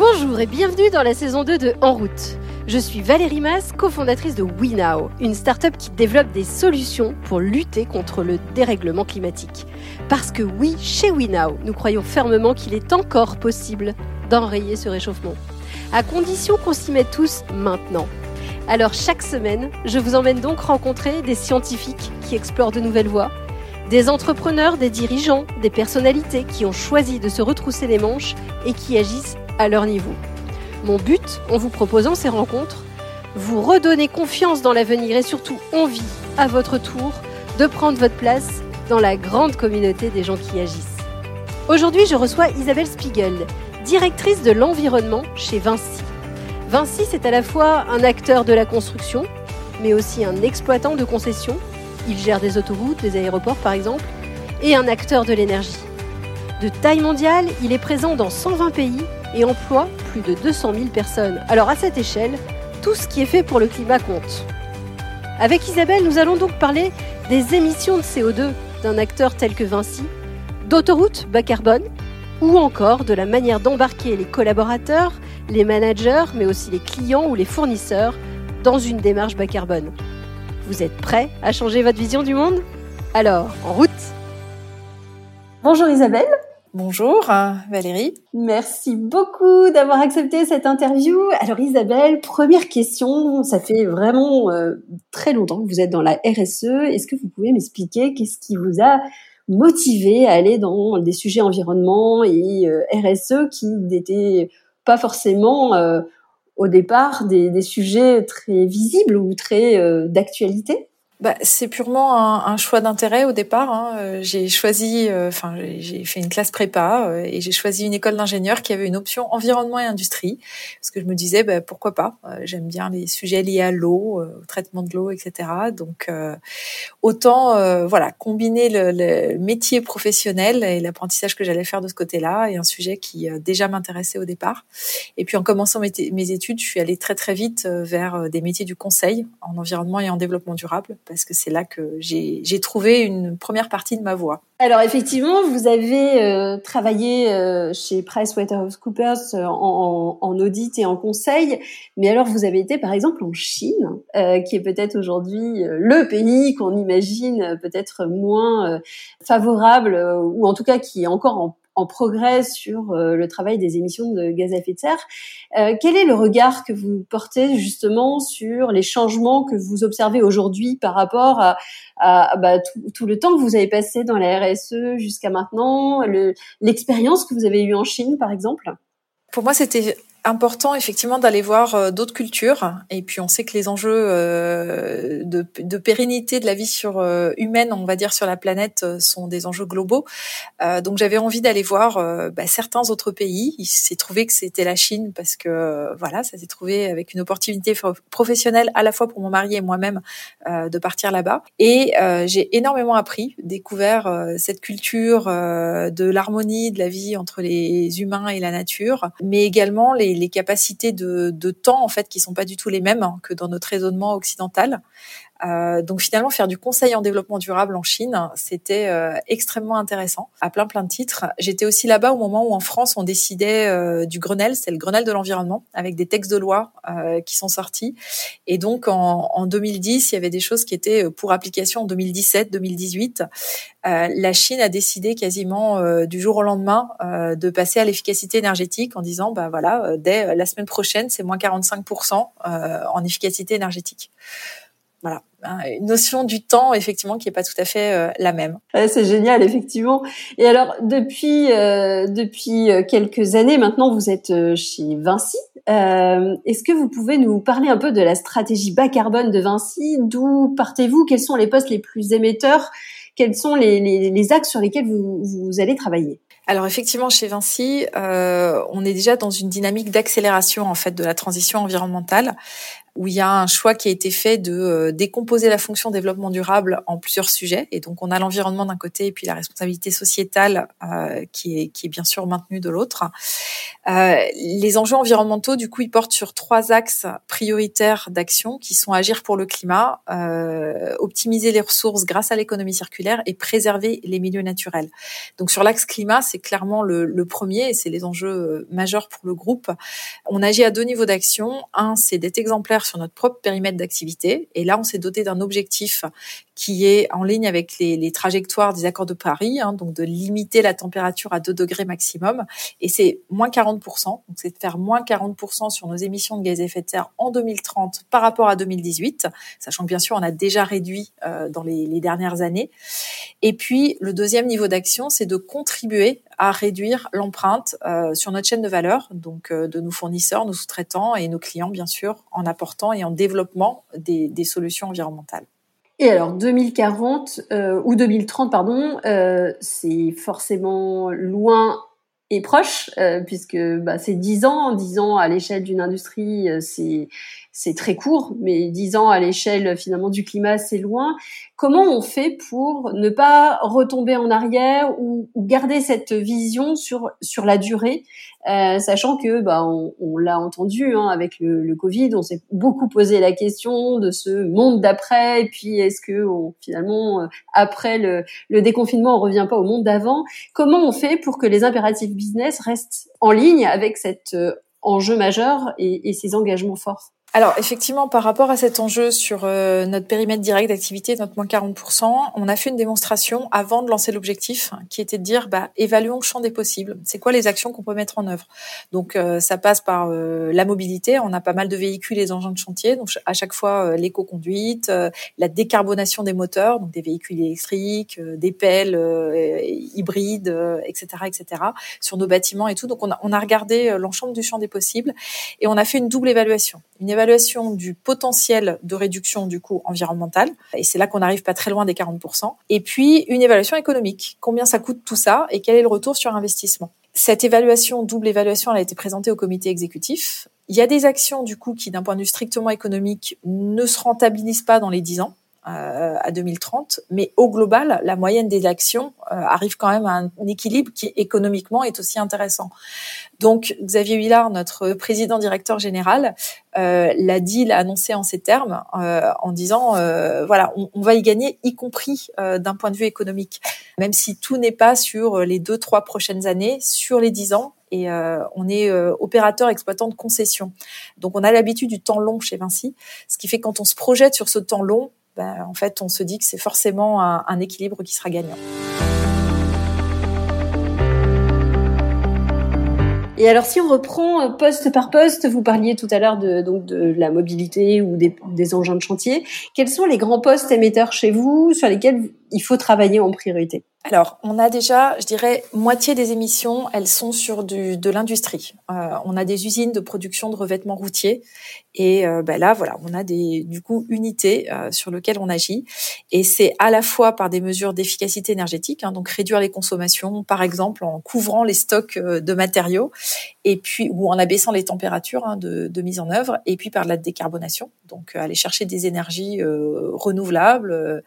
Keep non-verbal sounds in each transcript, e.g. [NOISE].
Bonjour et bienvenue dans la saison 2 de En route. Je suis Valérie Mas, cofondatrice de WeNow, une start-up qui développe des solutions pour lutter contre le dérèglement climatique. Parce que oui, chez WeNow, nous croyons fermement qu'il est encore possible d'enrayer ce réchauffement. À condition qu'on s'y mette tous maintenant. Alors chaque semaine, je vous emmène donc rencontrer des scientifiques qui explorent de nouvelles voies, des entrepreneurs, des dirigeants, des personnalités qui ont choisi de se retrousser les manches et qui agissent à leur niveau. Mon but, en vous proposant ces rencontres, vous redonner confiance dans l'avenir et surtout envie, à votre tour, de prendre votre place dans la grande communauté des gens qui agissent. Aujourd'hui, je reçois Isabelle Spiegel, directrice de l'environnement chez Vinci. Vinci, c'est à la fois un acteur de la construction, mais aussi un exploitant de concessions. Il gère des autoroutes, des aéroports par exemple, et un acteur de l'énergie. De taille mondiale, il est présent dans 120 pays et emploie plus de 200 000 personnes. Alors à cette échelle, tout ce qui est fait pour le climat compte. Avec Isabelle, nous allons donc parler des émissions de CO2 d'un acteur tel que Vinci, d'autoroutes bas carbone, ou encore de la manière d'embarquer les collaborateurs, les managers, mais aussi les clients ou les fournisseurs dans une démarche bas carbone. Vous êtes prêts à changer votre vision du monde? Alors, en route Bonjour Isabelle Bonjour Valérie. Merci beaucoup d'avoir accepté cette interview. Alors Isabelle, première question, ça fait vraiment euh, très longtemps que vous êtes dans la RSE. Est-ce que vous pouvez m'expliquer qu'est-ce qui vous a motivé à aller dans des sujets environnement et euh, RSE qui n'étaient pas forcément euh, au départ des, des, sujets très visibles ou très d'actualité? Bah, c'est purement un, un choix d'intérêt au départ. Hein. Euh, j'ai choisi, euh, enfin, j'ai fait une classe prépa euh, et j'ai choisi une école d'ingénieur qui avait une option environnement et industrie parce que je me disais, bah, pourquoi pas J'aime bien les sujets liés à l'eau, au traitement de l'eau, etc. Donc, autant, voilà, combiner le, le, métier professionnel et l'apprentissage que j'allais faire de ce côté-là et un sujet qui déjà m'intéressait au départ. Et puis, en commençant mes, mes études, je suis allée très très vite vers des métiers du conseil en environnement et en développement durable parce que c'est là que j'ai trouvé une première partie de ma voie. Alors effectivement, vous avez euh, travaillé euh, chez PricewaterhouseCoopers euh, en, en, audit et en conseil, mais alors vous avez été par exemple en Chine, qui est peut-être aujourd'hui le pays qu'on imagine peut-être moins favorable, ou en tout cas qui est encore en en progrès sur euh, le travail des émissions de gaz à effet de serre. Euh, quel est le regard que vous portez justement sur les changements que vous observez aujourd'hui par rapport à, bah, tout, le temps que vous avez passé dans la RSE jusqu'à maintenant, l'expérience que vous avez eue en Chine par exemple? Pour moi, c'était important effectivement d'aller voir euh, d'autres cultures. Et puis on sait que les enjeux euh, de, de, pérennité de la vie sur euh, humaine on va dire sur la planète sont des enjeux globaux. Donc j'avais envie d'aller voir bah, certains autres pays. Il s'est trouvé que c'était la Chine parce que voilà ça s'est trouvé avec une opportunité professionnelle à la fois pour mon mari et moi-même de partir là-bas. Et j'ai énormément appris découvert cette culture de l'harmonie de la vie entre les humains et la nature mais également les les, capacités de, temps en fait qui sont pas du tout les mêmes hein, que dans notre raisonnement occidental. Euh, donc finalement, faire du conseil en développement durable en Chine, c'était euh, extrêmement intéressant à plein plein de titres. J'étais aussi là-bas au moment où en France on décidait euh, du Grenelle, c'est le Grenelle de l'environnement, avec des textes de loi qui sont sortis. Et donc en, en, 2010, il y avait des choses qui étaient pour application en 2017, 2018. la Chine a décidé quasiment du jour au lendemain de passer à l'efficacité énergétique en disant, bah voilà, dès la semaine prochaine, c'est moins 45% en efficacité énergétique. Voilà, une notion du temps effectivement qui est pas tout à fait euh, la même. c'est génial effectivement. Et alors depuis euh, depuis euh, quelques années maintenant, vous êtes chez Vinci. Est-ce que vous pouvez nous parler un peu de la stratégie bas carbone de Vinci? D'où partez-vous? Quels sont les postes les plus émetteurs? Quels sont les, les, les axes sur lesquels vous, vous allez travailler? Alors effectivement, chez Vinci, euh, on est déjà dans une dynamique d'accélération en fait de la transition environnementale où il y a un choix qui a été fait de euh, décomposer la fonction développement durable en plusieurs sujets. Et donc, on a l'environnement d'un côté et puis la responsabilité sociétale euh, qui, est, bien sûr maintenue de l'autre. Euh, les enjeux environnementaux, du coup, ils portent sur trois axes prioritaires d'action qui sont agir pour le climat, optimiser les ressources grâce à l'économie circulaire et préserver les milieux naturels. Donc, sur l'axe climat, c'est clairement le, le premier et c'est les enjeux majeurs pour le groupe. On agit à deux niveaux d'action. Un, c'est d'être exemplaire sur notre propre périmètre d'activité. Et là, on s'est doté d'un objectif qui est en ligne avec les, trajectoires des accords de Paris, hein, donc de limiter la température à 2 degrés maximum. Et c'est moins 40%, donc c'est de faire moins 40% sur nos émissions de gaz à effet de serre en 2030 par rapport à 2018, sachant que bien sûr on a déjà réduit euh, dans les, les dernières années. Et puis le deuxième niveau d'action, c'est de contribuer à réduire l'empreinte euh, sur notre chaîne de valeur, donc euh, de nos fournisseurs, nos sous-traitants et nos clients bien sûr, en apportant et en développement des, solutions environnementales. Et alors 2040 euh, ou 2030 pardon, euh, c'est forcément loin et proche euh, puisque bah, c'est 10 ans, 10 ans à l'échelle d'une industrie, c'est c'est très court, mais 10 ans à l'échelle finalement du climat, c'est loin. Comment on fait pour ne pas retomber en arrière ou, ou garder cette vision sur sur la durée euh, sachant que bah, on, on l'a entendu hein, avec le, le, Covid, on s'est beaucoup posé la question de ce monde d'après, et puis est-ce que on, finalement euh, après le, le, déconfinement on revient pas au monde d'avant Comment on fait pour que les impératifs business restent en ligne avec cet euh, enjeu majeur et, et ces engagements forts? Alors effectivement, par rapport à cet enjeu sur euh, notre périmètre direct d'activité, notre moins 40%, on a fait une démonstration avant de lancer l'objectif, qui était de dire, bah, évaluons le champ des possibles. C'est quoi les actions qu'on peut mettre en œuvre? Donc euh, ça passe par euh, la mobilité. On a pas mal de véhicules et engins de chantier, donc à chaque fois l'éco-conduite, la décarbonation des moteurs, donc des véhicules électriques, des pelles hybrides, etc., etc. Sur nos bâtiments et tout. Donc on a, on a regardé l'ensemble du champ des possibles et on a fait une double évaluation du potentiel de réduction du coût environnemental, et c'est là qu'on arrive pas très loin des 40%, et puis une évaluation économique, combien ça coûte tout ça et quel est le retour sur investissement? Cette évaluation, double évaluation, elle a été présentée au comité exécutif. Il y a des actions, du coup, qui, d'un point de vue strictement économique, ne se rentabilisent pas dans les 10 ans à 2030, mais au global, la moyenne des actions euh, arrive quand même à un équilibre qui économiquement est aussi intéressant. Donc Xavier Huillard, notre président directeur général, euh, l'a dit, l'a annoncé en ces termes, euh, en disant euh, voilà, on, on, va y gagner, y compris euh, d'un point de vue économique, même si tout n'est pas sur les deux trois prochaines années, sur les dix ans. Et on est opérateur exploitant de concessions. Donc on a l'habitude du temps long chez Vinci, ce qui fait que quand on se projette sur ce temps long, ben, en fait, on se dit que c'est forcément un, équilibre qui sera gagnant. Et alors, si on reprend euh, poste par poste, vous parliez tout à l'heure de, donc de la mobilité ou des, engins de chantier. Quels sont les grands postes émetteurs chez vous sur lesquels il faut travailler en priorité? Alors, on a déjà, je dirais, moitié des émissions, elles sont sur du, de l'industrie. Euh, on a des usines de production de revêtements routiers et euh, ben là, voilà, on a des du coup unités euh, sur lesquelles on agit. Et c'est à la fois par des mesures d'efficacité énergétique, hein, donc réduire les consommations, par exemple en couvrant les stocks euh, de matériaux, et puis ou en abaissant les températures hein, de, de, mise en œuvre, et puis par la décarbonation, donc euh, aller chercher des énergies renouvelables,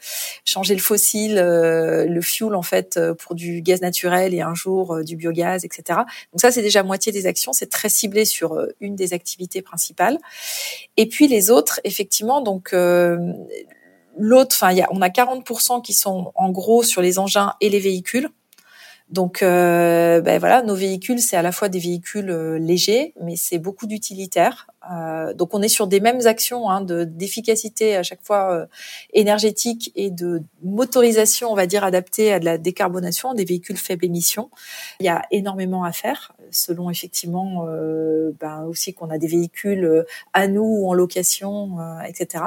changer le fossile, le fuel en en fait euh, pour du gaz naturel et un jour euh, du biogaz, etc. Donc ça, c'est déjà moitié des actions. C'est très ciblé sur euh, une des activités principales. Et puis les autres, effectivement, donc l'autre, enfin, on a 40% qui sont en gros sur les engins et les véhicules. Donc, ben voilà, nos véhicules, c'est à la fois des véhicules légers, mais c'est beaucoup d'utilitaires. Euh, donc, on est sur des mêmes actions hein, de d'efficacité à chaque fois euh, énergétique et de motorisation, on va dire, adaptée à de la décarbonation des véhicules faible émission. Il y a énormément à faire, selon effectivement, euh, ben aussi qu'on a des véhicules à nous ou en location, etc.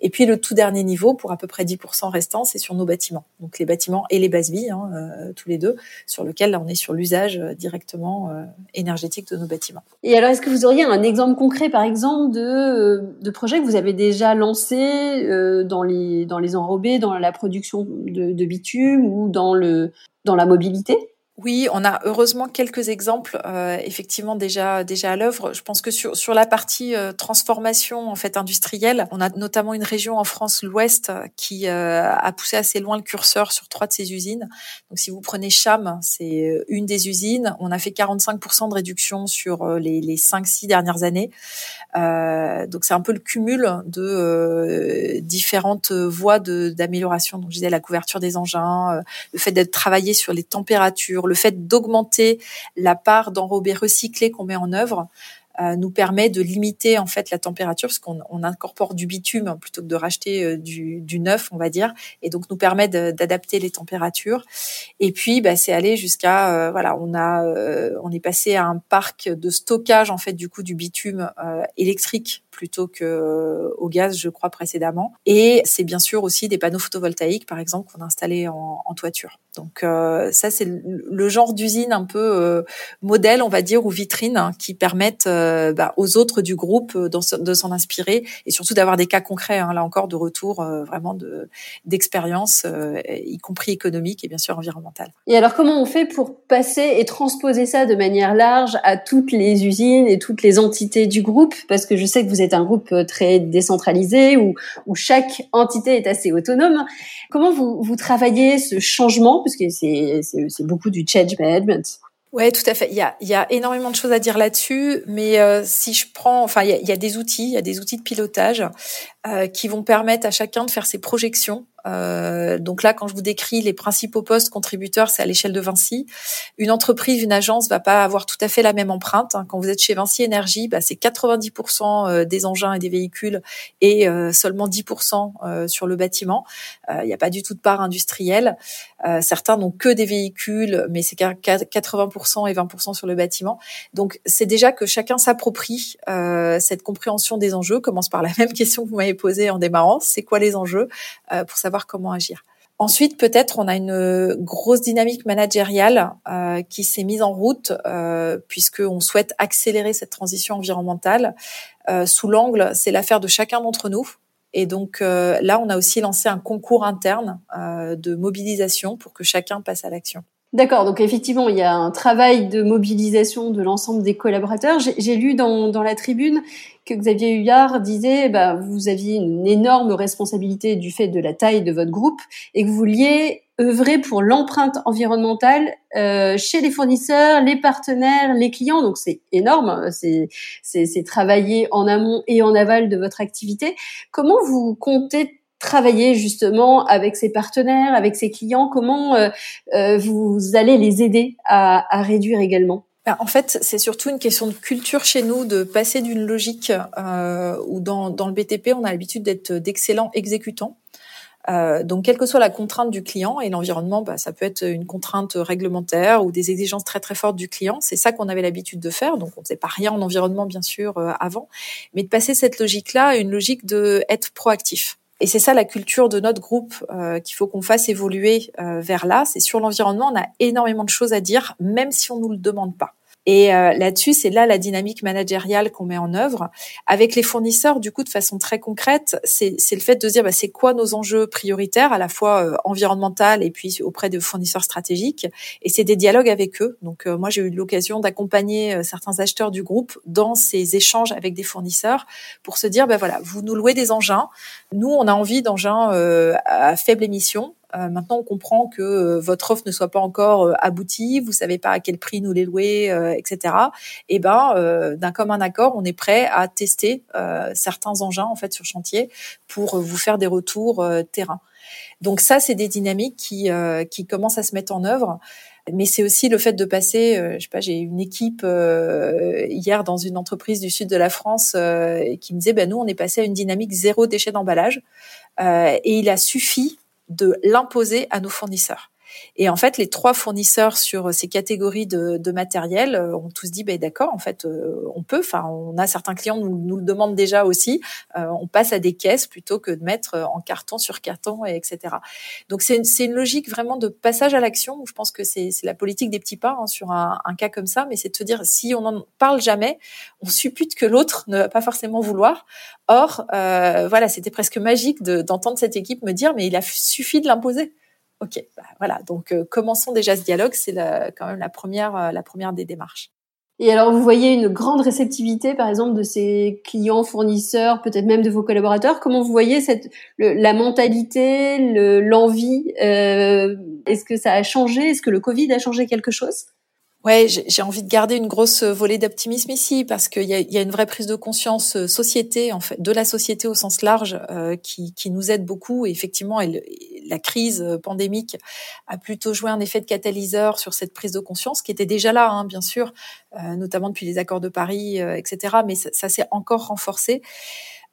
Et puis le tout dernier niveau, pour à peu près 10% restant, c'est sur nos bâtiments. Donc les bâtiments et les bases vies, hein, tous les deux sur lequel là, on est sur l'usage directement énergétique de nos bâtiments. Et alors, est-ce que vous auriez un exemple concret, par exemple, de, euh, de projets que vous avez déjà lancés dans les dans les enrobés, dans la production de, de bitume ou dans le dans la mobilité? Oui, on a heureusement quelques exemples euh, effectivement déjà déjà à l'œuvre. Je pense que sur sur la partie euh, transformation en fait industrielle, on a notamment une région en France, l'Ouest, qui euh, a poussé assez loin le curseur sur trois de ces usines. Donc si vous prenez Cham, c'est une des usines, on a fait 45% de réduction sur les les cinq six dernières années. donc c'est un peu le cumul de différentes voies de d'amélioration. Donc je disais la couverture des engins, le fait d'être travaillé sur les températures le fait d'augmenter la part d'enrobés recyclés qu'on met en œuvre euh, nous permet de limiter en fait la température parce qu'on on incorpore du bitume plutôt que de racheter euh, du, du, neuf, on va dire, et donc nous permet d'adapter les températures. Et puis, bah, c'est aller jusqu'à euh, voilà, on a on est passé à un parc de stockage en fait du coup du bitume électrique plutôt que euh, au gaz, je crois précédemment. Et c'est bien sûr aussi des panneaux photovoltaïques, par exemple, qu'on a installés en, en toiture. Donc euh, ça, c'est le genre d'usine un peu euh, modèle, on va dire, ou vitrine, hein, qui permettent bah, aux autres du groupe de s'en inspirer et surtout d'avoir des cas concrets, hein, là encore, de retour vraiment de d'expérience, y compris économique et bien sûr environnementale. Et alors, comment on fait pour passer et transposer ça de manière large à toutes les usines et toutes les entités du groupe? Parce que je sais que vous êtes un groupe euh, très décentralisé où, où chaque entité est assez autonome. Comment vous, vous travaillez ce changement, puisque c'est, beaucoup du change management Ouais, tout à fait. Il y a, énormément de choses à dire là-dessus, mais euh, si je prends, enfin, il y, a, il y, a, des outils, il y a des outils de pilotage euh, qui vont permettre à chacun de faire ses projections euh, donc là, quand je vous décris les principaux postes contributeurs, c'est à l'échelle de Vinci. Une entreprise, une agence va pas avoir tout à fait la même empreinte. Hein. Quand vous êtes chez Vinci Énergie, bah, c'est 90% euh, des engins et des véhicules et euh, seulement 10% sur le bâtiment. Il n'y a pas du tout de part industrielle. certains n'ont que des véhicules, mais c'est 80% et 20% sur le bâtiment. Donc c'est déjà que chacun s'approprie cette compréhension des enjeux. Commence par la même question que vous m'avez posée en démarrant. C'est quoi les enjeux pour savoir comment agir. Ensuite, peut-être, on a une grosse dynamique managériale euh, qui s'est mise en route euh, puisqu'on souhaite accélérer cette transition environnementale. Euh, sous l'angle, c'est l'affaire de chacun d'entre nous. Et donc euh, là, on a aussi lancé un concours interne de mobilisation pour que chacun passe à l'action. D'accord, donc effectivement, il y a un travail de mobilisation de l'ensemble des collaborateurs. J'ai lu dans, dans, la tribune que Xavier Huyard disait, bah, vous aviez une énorme responsabilité du fait de la taille de votre groupe et que vous vouliez œuvrer pour l'empreinte environnementale euh, chez les fournisseurs, les partenaires, les clients. Donc c'est énorme, c'est travailler en amont et en aval de votre activité. Comment vous comptez travailler justement avec ses partenaires, avec ses clients? Comment euh, euh, vous allez les aider à, réduire également? Ben, en fait, c'est surtout une question de culture chez nous, de passer d'une logique euh, où dans, le BTP, on a l'habitude d'être d'excellents exécutants. Donc, quelle que soit la contrainte du client et l'environnement, bah, ça peut être une contrainte réglementaire ou des exigences très très fortes du client. C'est ça qu'on avait l'habitude de faire. Donc, on ne faisait pas rien en environnement, bien sûr, avant, mais de passer cette logique-là à une logique de être proactif. Et c'est ça la culture de notre groupe euh, qu'il faut qu'on fasse évoluer euh, vers là. C'est sur l'environnement, on a énormément de choses à dire, même si on nous le demande pas. Et euh, là-dessus, c'est là la dynamique managériale qu'on met en œuvre avec les fournisseurs. Du coup, de façon très concrète, c'est le fait de dire bah, c'est quoi nos enjeux prioritaires, à la fois euh, environnemental et puis auprès de fournisseurs stratégiques. Et c'est des dialogues avec eux. Donc euh, moi, j'ai eu l'occasion d'accompagner certains acheteurs du groupe dans ces échanges avec des fournisseurs pour se dire bah voilà, vous nous louez des engins. Nous, on a envie d'engins à faible émission euh, maintenant, on comprend que euh, votre offre ne soit pas encore euh, aboutie, vous savez pas à quel prix nous les louer, etc. Et ben, d'un commun accord, on est prêt à tester certains engins en fait sur chantier pour vous faire des retours terrain. Donc ça, c'est des dynamiques qui qui commencent à se mettre en œuvre mais c'est aussi le fait de passer, je sais pas, j'ai une équipe hier dans une entreprise du sud de la France qui me disait, ben nous on est passé à une dynamique zéro déchet d'emballage, et il a suffi de l'imposer à nos fournisseurs. Et en fait, les trois fournisseurs sur ces catégories de, de matériel euh, ont tous dit, ben d'accord, en fait, euh, on peut. Enfin, on a certains clients nous, nous le demandent déjà aussi. Euh, on passe à des caisses plutôt que de mettre en carton sur carton, et etc. Donc c'est une, une logique vraiment de passage à l'action. Je pense que c'est la politique des petits pas hein, sur un, un, cas comme ça, mais c'est de se dire si on n'en parle jamais, on suppute que l'autre ne va pas forcément vouloir. Or, euh, voilà, c'était presque magique d'entendre cette équipe me dire, mais il a suffi de l'imposer. Ok, bah, voilà. Donc commençons déjà ce dialogue. C'est quand même la première, la première des démarches. Et alors, vous voyez une grande réceptivité, par exemple, de ces clients, fournisseurs, peut-être même de vos collaborateurs. Comment vous voyez cette, la mentalité, l'envie euh, Est-ce que ça a changé? Est-ce que le Covid a changé quelque chose? Ouais, j'ai envie de garder une grosse volée d'optimisme ici parce qu'il y a, une vraie prise de conscience euh, société en fait de la société au sens large euh, qui, nous aide beaucoup. Et effectivement, la crise euh, pandémique a plutôt joué un effet de catalyseur sur cette prise de conscience qui était déjà là, hein, bien sûr, euh, notamment depuis les accords de Paris, etc. Mais ça, ça s'est encore renforcé.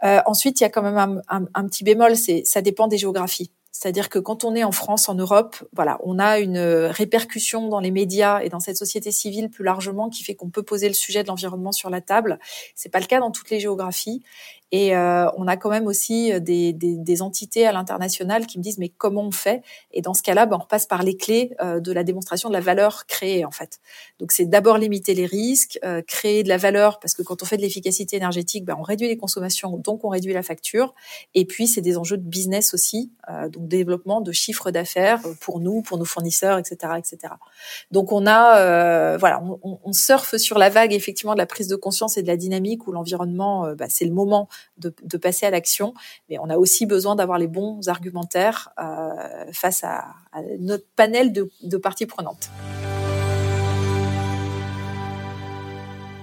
ensuite, il y a quand même un, un, un petit bémol, c'est ça dépend des géographies. C'est-à-dire que quand on est en France, en Europe, voilà, on a une répercussion dans les médias et dans cette société civile plus largement qui fait qu'on peut poser le sujet de l'environnement sur la table. C'est pas le cas dans toutes les géographies. Et euh, on a quand même aussi des, des, des entités à l'international qui me disent mais comment on fait? Et dans ce cas-là, ben, on repasse par les clés euh, de la démonstration de la valeur créée en fait. Donc c'est d'abord limiter les risques, euh, créer de la valeur parce que quand on fait de l'efficacité énergétique, ben, on réduit les consommations, donc on réduit la facture. Et puis c'est des enjeux de business aussi, donc développement de chiffre d'affaires pour nous, pour nos fournisseurs, etc., etc. Donc on a voilà, on, on, surfe sur la vague effectivement de la prise de conscience et de la dynamique où l'environnement, ben, c'est le moment de, passer à l'action, mais on a aussi besoin d'avoir les bons argumentaires euh, face à, notre panel de, parties prenantes.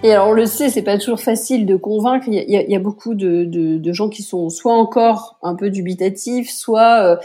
Et alors on le sait, c'est pas toujours facile de convaincre. Il y a, beaucoup de, gens qui sont soit encore un peu dubitatifs, soit euh,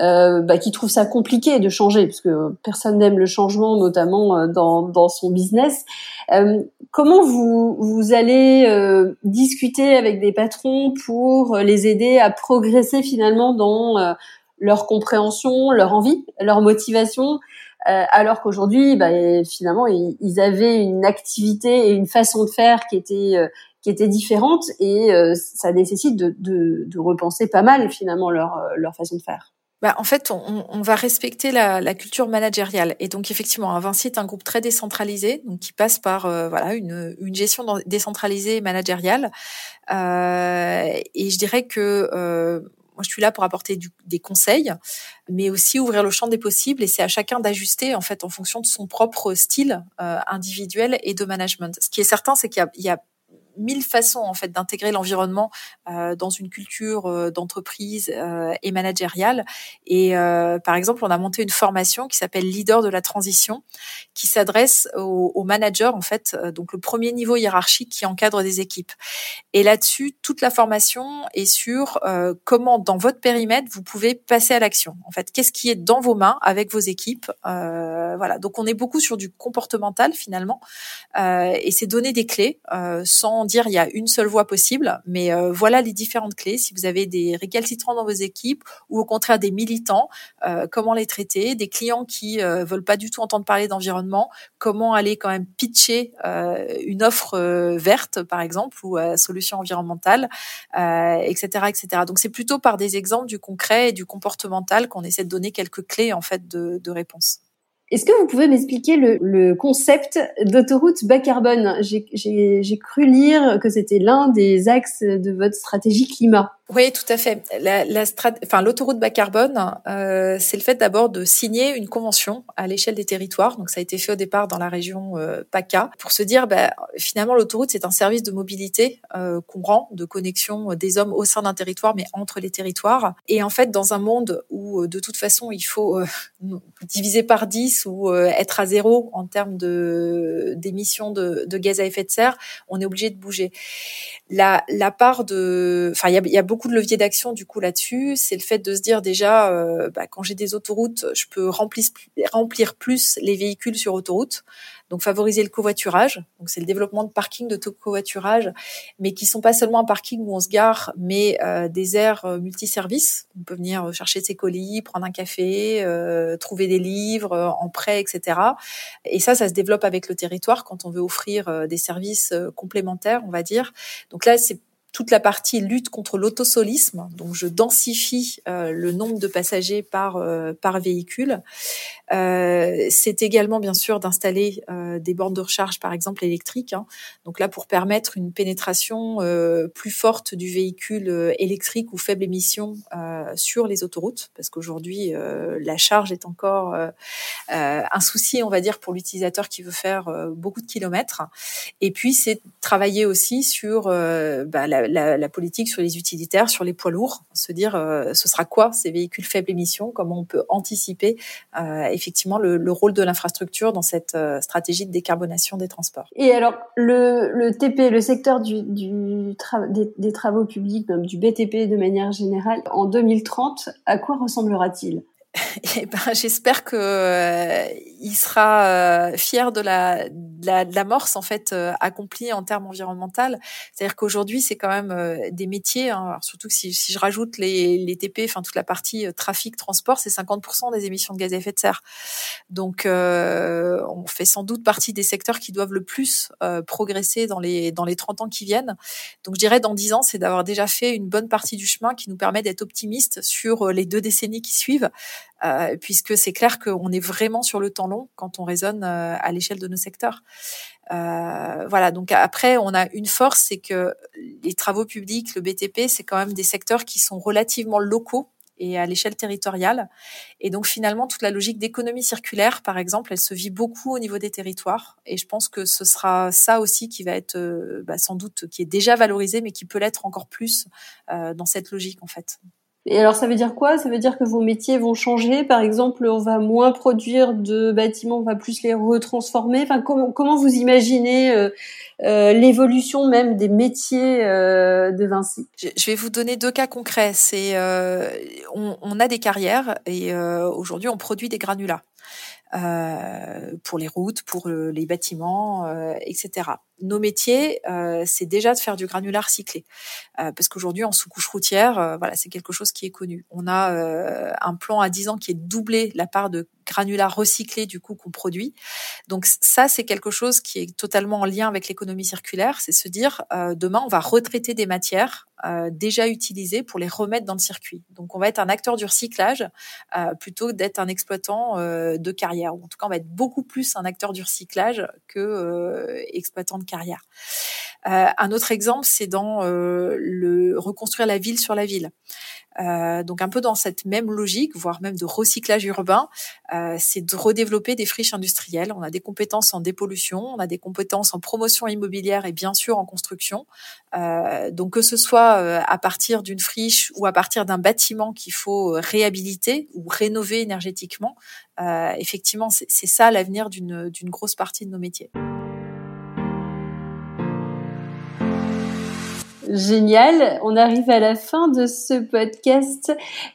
euh, bah, qui trouvent ça compliqué de changer, parce que personne n'aime le changement, notamment euh, dans, dans son business. Euh, comment vous, vous allez euh, discuter avec des patrons pour les aider à progresser finalement dans leur compréhension, leur envie, leur motivation? Alors qu'aujourd'hui, bah, finalement, ils, avaient une activité et une façon de faire qui était qui était différente et ça nécessite de, de, de, repenser pas mal finalement leur leur façon de faire bah, en fait, on, on va respecter la, la, culture managériale. Et donc, effectivement, Vinci est un groupe très décentralisé, donc qui passe par euh, voilà une, une, gestion décentralisée et managériale. Euh, et je dirais que euh, moi, je suis là pour apporter des conseils, mais aussi ouvrir le champ des possibles. Et c'est à chacun d'ajuster en fait en fonction de son propre style euh, individuel et de management. Ce qui est certain, c'est qu'il y a mille façons en fait d'intégrer l'environnement euh, dans une culture euh, d'entreprise euh, et managériale. Et par exemple, on a monté une formation qui s'appelle Leader de la transition, qui s'adresse aux, aux, managers en fait, donc le premier niveau hiérarchique qui encadre des équipes. Et là-dessus, toute la formation est sur comment dans votre périmètre vous pouvez passer à l'action. En fait, qu'est-ce qui est dans vos mains avec vos équipes. voilà. Donc on est beaucoup sur du comportemental finalement, et c'est donner des clés sans dire il y a une seule voie possible, mais euh, voilà les différentes clés. Si vous avez des récalcitrants dans vos équipes ou au contraire des militants, euh, comment les traiter, des clients qui euh, veulent pas du tout entendre parler d'environnement, comment aller quand même pitcher une offre verte par exemple ou solution environnementale, etc., etc. Donc c'est plutôt par des exemples du concret et du comportemental qu'on essaie de donner quelques clés en fait de, de réponse. Est-ce que vous pouvez m'expliquer le, le, concept d'autoroute bas carbone? J'ai cru lire que c'était l'un des axes de votre stratégie climat. Oui, tout à fait. La, la enfin, l'autoroute bas carbone, euh, c'est le fait d'abord de signer une convention à l'échelle des territoires. Donc, ça a été fait au départ dans la région euh, PACA pour se dire, bah, finalement, l'autoroute c'est un service de mobilité euh, qu'on rend, de connexion des hommes au sein d'un territoire, mais entre les territoires. Et en fait, dans un monde où, euh, de toute façon, il faut euh, [LAUGHS] diviser par 10 ou euh, être à zéro en termes de d'émissions de, de, gaz à effet de serre, on est obligé de bouger. La, la part de, enfin, il y a, y a beaucoup beaucoup de leviers d'action du coup là-dessus. C'est le fait de se dire déjà, euh, bah, quand j'ai des autoroutes, je peux remplir, remplir plus les véhicules sur autoroute. Donc favoriser le covoiturage. Donc c'est le développement de parkings de covoiturage, mais qui sont pas seulement un parking où on se gare, mais euh, des aires euh, multiservices. On peut venir chercher ses colis, prendre un café, trouver des livres en prêt, etc. Et ça, ça se développe avec le territoire quand on veut offrir des services complémentaires, on va dire. Donc là, c'est toute la partie lutte contre l'autosolisme, donc je densifie euh, le nombre de passagers par euh, par véhicule. Euh, c'est également bien sûr d'installer des bornes de recharge, par exemple électriques. Hein. Donc là, pour permettre une pénétration plus forte du véhicule électrique ou faible émission sur les autoroutes, parce qu'aujourd'hui la charge est encore un souci, on va dire, pour l'utilisateur qui veut faire beaucoup de kilomètres. Et puis c'est travailler aussi sur bah, la la, politique sur les utilitaires, sur les poids lourds, se dire euh, ce sera quoi ces véhicules faibles émissions, comment on peut anticiper euh, effectivement le, rôle de l'infrastructure dans cette euh, stratégie de décarbonation des transports. Et alors le, TP, le secteur des, travaux publics, du BTP de manière générale, en 2030, à quoi ressemblera-t-il? [LAUGHS] eh ben, j'espère que euh, il sera euh, fier de la, de la, l'amorce en fait euh, accomplie en termes environnemental. C'est-à-dire qu'aujourd'hui, c'est quand même des métiers. Hein, surtout si, si je rajoute les, les TP, enfin toute la partie trafic transport, c'est 50% des émissions de gaz à effet de serre. Donc, on fait sans doute partie des secteurs qui doivent le plus progresser dans les dans les 30 ans qui viennent. Donc, je dirais dans 10 ans, c'est d'avoir déjà fait une bonne partie du chemin qui nous permet d'être optimiste sur les deux décennies qui suivent. Euh, puisque c'est clair qu'on est vraiment sur le temps long quand on raisonne euh, à l'échelle de nos secteurs. Euh, voilà, donc après, on a une force, c'est que les travaux publics, le BTP, c'est quand même des secteurs qui sont relativement locaux et à l'échelle territoriale. Et donc finalement, toute la logique d'économie circulaire, par exemple, elle se vit beaucoup au niveau des territoires. Et je pense que ce sera ça aussi qui va être bah, sans doute, qui est déjà valorisé, mais qui peut l'être encore plus dans cette logique en fait. Et alors, ça veut dire quoi? Ça veut dire que vos métiers vont changer? Par exemple, on va moins produire de bâtiments, on va plus les retransformer? Enfin, comment, comment vous imaginez euh, euh, l'évolution même des métiers euh, de Vinci? Je vais vous donner deux cas concrets. C'est, on, on, a des carrières et aujourd'hui, on produit des granulats. Euh, pour les routes, pour les bâtiments, euh, etc. Nos métiers, euh, c'est déjà de faire du granulat recyclé, parce qu'aujourd'hui en sous-couche routière, voilà, c'est quelque chose qui est connu. On a un plan à 10 ans qui est doublé la part de granulat recyclé du coup qu'on produit. Donc ça, c'est quelque chose qui est totalement en lien avec l'économie circulaire. C'est se dire demain, on va retraiter des matières déjà utilisées pour les remettre dans le circuit. Donc on va être un acteur du recyclage plutôt d'être un exploitant de carrière ou en tout cas, on va être beaucoup plus un acteur du recyclage que euh, exploitant de carrière. Euh, un autre exemple, c'est dans euh, le reconstruire la ville sur la ville. Euh, donc un peu dans cette même logique, voire même de recyclage urbain, c'est de redévelopper des friches industrielles. On a des compétences en dépollution, on a des compétences en promotion immobilière et bien sûr en construction. Donc que ce soit à partir d'une friche ou à partir d'un bâtiment qu'il faut réhabiliter ou rénover énergétiquement, effectivement c'est ça l'avenir d'une grosse partie de nos métiers. Génial. On arrive à la fin de ce podcast.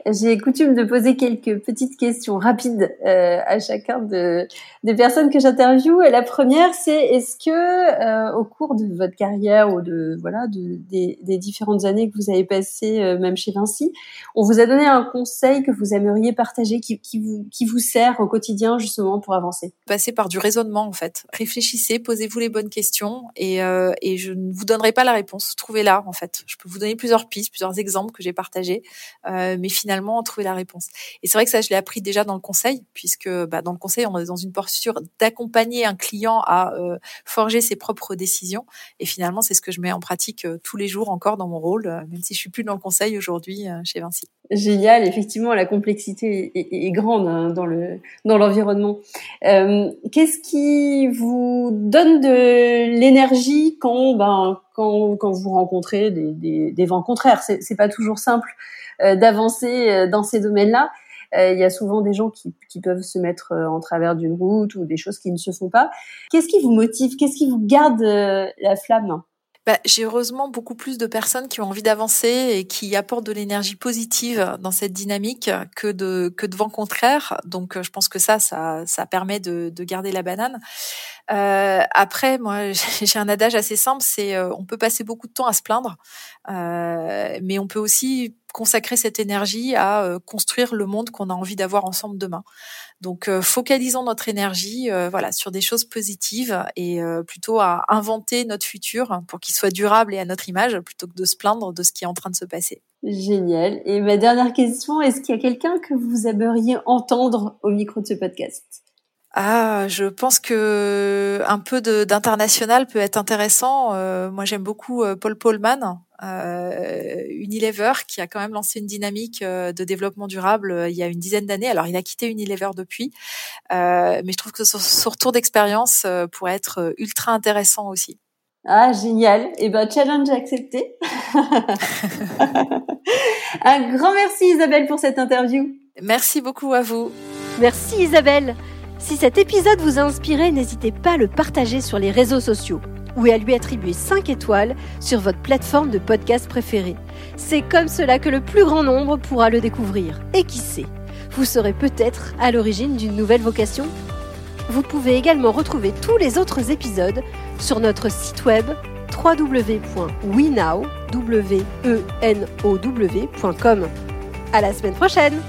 J'ai coutume de poser quelques petites questions rapides euh, à chacun de, des personnes que j'interviewe. La première, c'est est-ce que euh, au cours de votre carrière ou de voilà de, des, des différentes années que vous avez passées, euh, même chez Vinci, on vous a donné un conseil que vous aimeriez partager, qui, qui, vous, qui vous sert au quotidien justement pour avancer? Passez par du raisonnement en fait. Réfléchissez, posez-vous les bonnes questions et, euh, et je ne vous donnerai pas la réponse. Trouvez-la en fait. Je peux vous donner plusieurs pistes, plusieurs exemples que j'ai partagés, euh, mais finalement trouver la réponse. Et c'est vrai que ça, je l'ai appris déjà dans le conseil, puisque bah, dans le conseil, on est dans une posture d'accompagner un client à euh, forger ses propres décisions. Et finalement, c'est ce que je mets en pratique euh, tous les jours encore dans mon rôle, même si je suis plus dans le conseil aujourd'hui chez Vinci. Génial, effectivement, la complexité est, grande hein, dans le dans l'environnement. Euh, Qu'est-ce qui vous donne de l'énergie quand ben quand, quand vous rencontrez des, des, des vents contraires? C'est pas toujours simple euh, d'avancer euh, dans ces domaines-là. Euh, il y a souvent des gens qui, qui peuvent se mettre en travers d'une route ou des choses qui ne se font pas. Qu'est-ce qui vous motive? Qu'est-ce qui vous garde la flamme? Bah, j'ai heureusement beaucoup plus de personnes qui ont envie d'avancer et qui apportent de l'énergie positive dans cette dynamique que de que de vent contraire. Donc, je pense que ça, ça, ça permet de, de garder la banane. Euh, après, moi, [LAUGHS] j'ai un adage assez simple, c'est euh, on peut passer beaucoup de temps à se plaindre, euh, mais on peut aussi consacrer cette énergie à euh, construire le monde qu'on a envie d'avoir ensemble demain. Donc euh, focalisons notre énergie euh, voilà sur des choses positives et plutôt à inventer notre futur pour qu'il soit durable et à notre image plutôt que de se plaindre de ce qui est en train de se passer. Génial. Et ma dernière question, est-ce qu'il y a quelqu'un que vous aimeriez entendre au micro de ce podcast? Ah, je pense que un peu d'international peut être intéressant. Euh, moi, j'aime beaucoup Paul Polman, euh, Unilever, qui a quand même lancé une dynamique euh, de développement durable il y a une dizaine d'années. Alors, il a quitté Unilever depuis, mais je trouve que son, retour d'expérience pourrait être ultra intéressant aussi. Ah, génial. Et eh ben, challenge accepté. [LAUGHS] Un grand merci Isabelle pour cette interview. Merci beaucoup à vous. Merci Isabelle. Si cet épisode vous a inspiré, n'hésitez pas à le partager sur les réseaux sociaux ou à lui attribuer 5 étoiles sur votre plateforme de podcast préférée. C'est comme cela que le plus grand nombre pourra le découvrir. Et qui sait, vous serez peut-être à l'origine d'une nouvelle vocation Vous pouvez également retrouver tous les autres épisodes sur notre site web www.wenow.com. À la semaine prochaine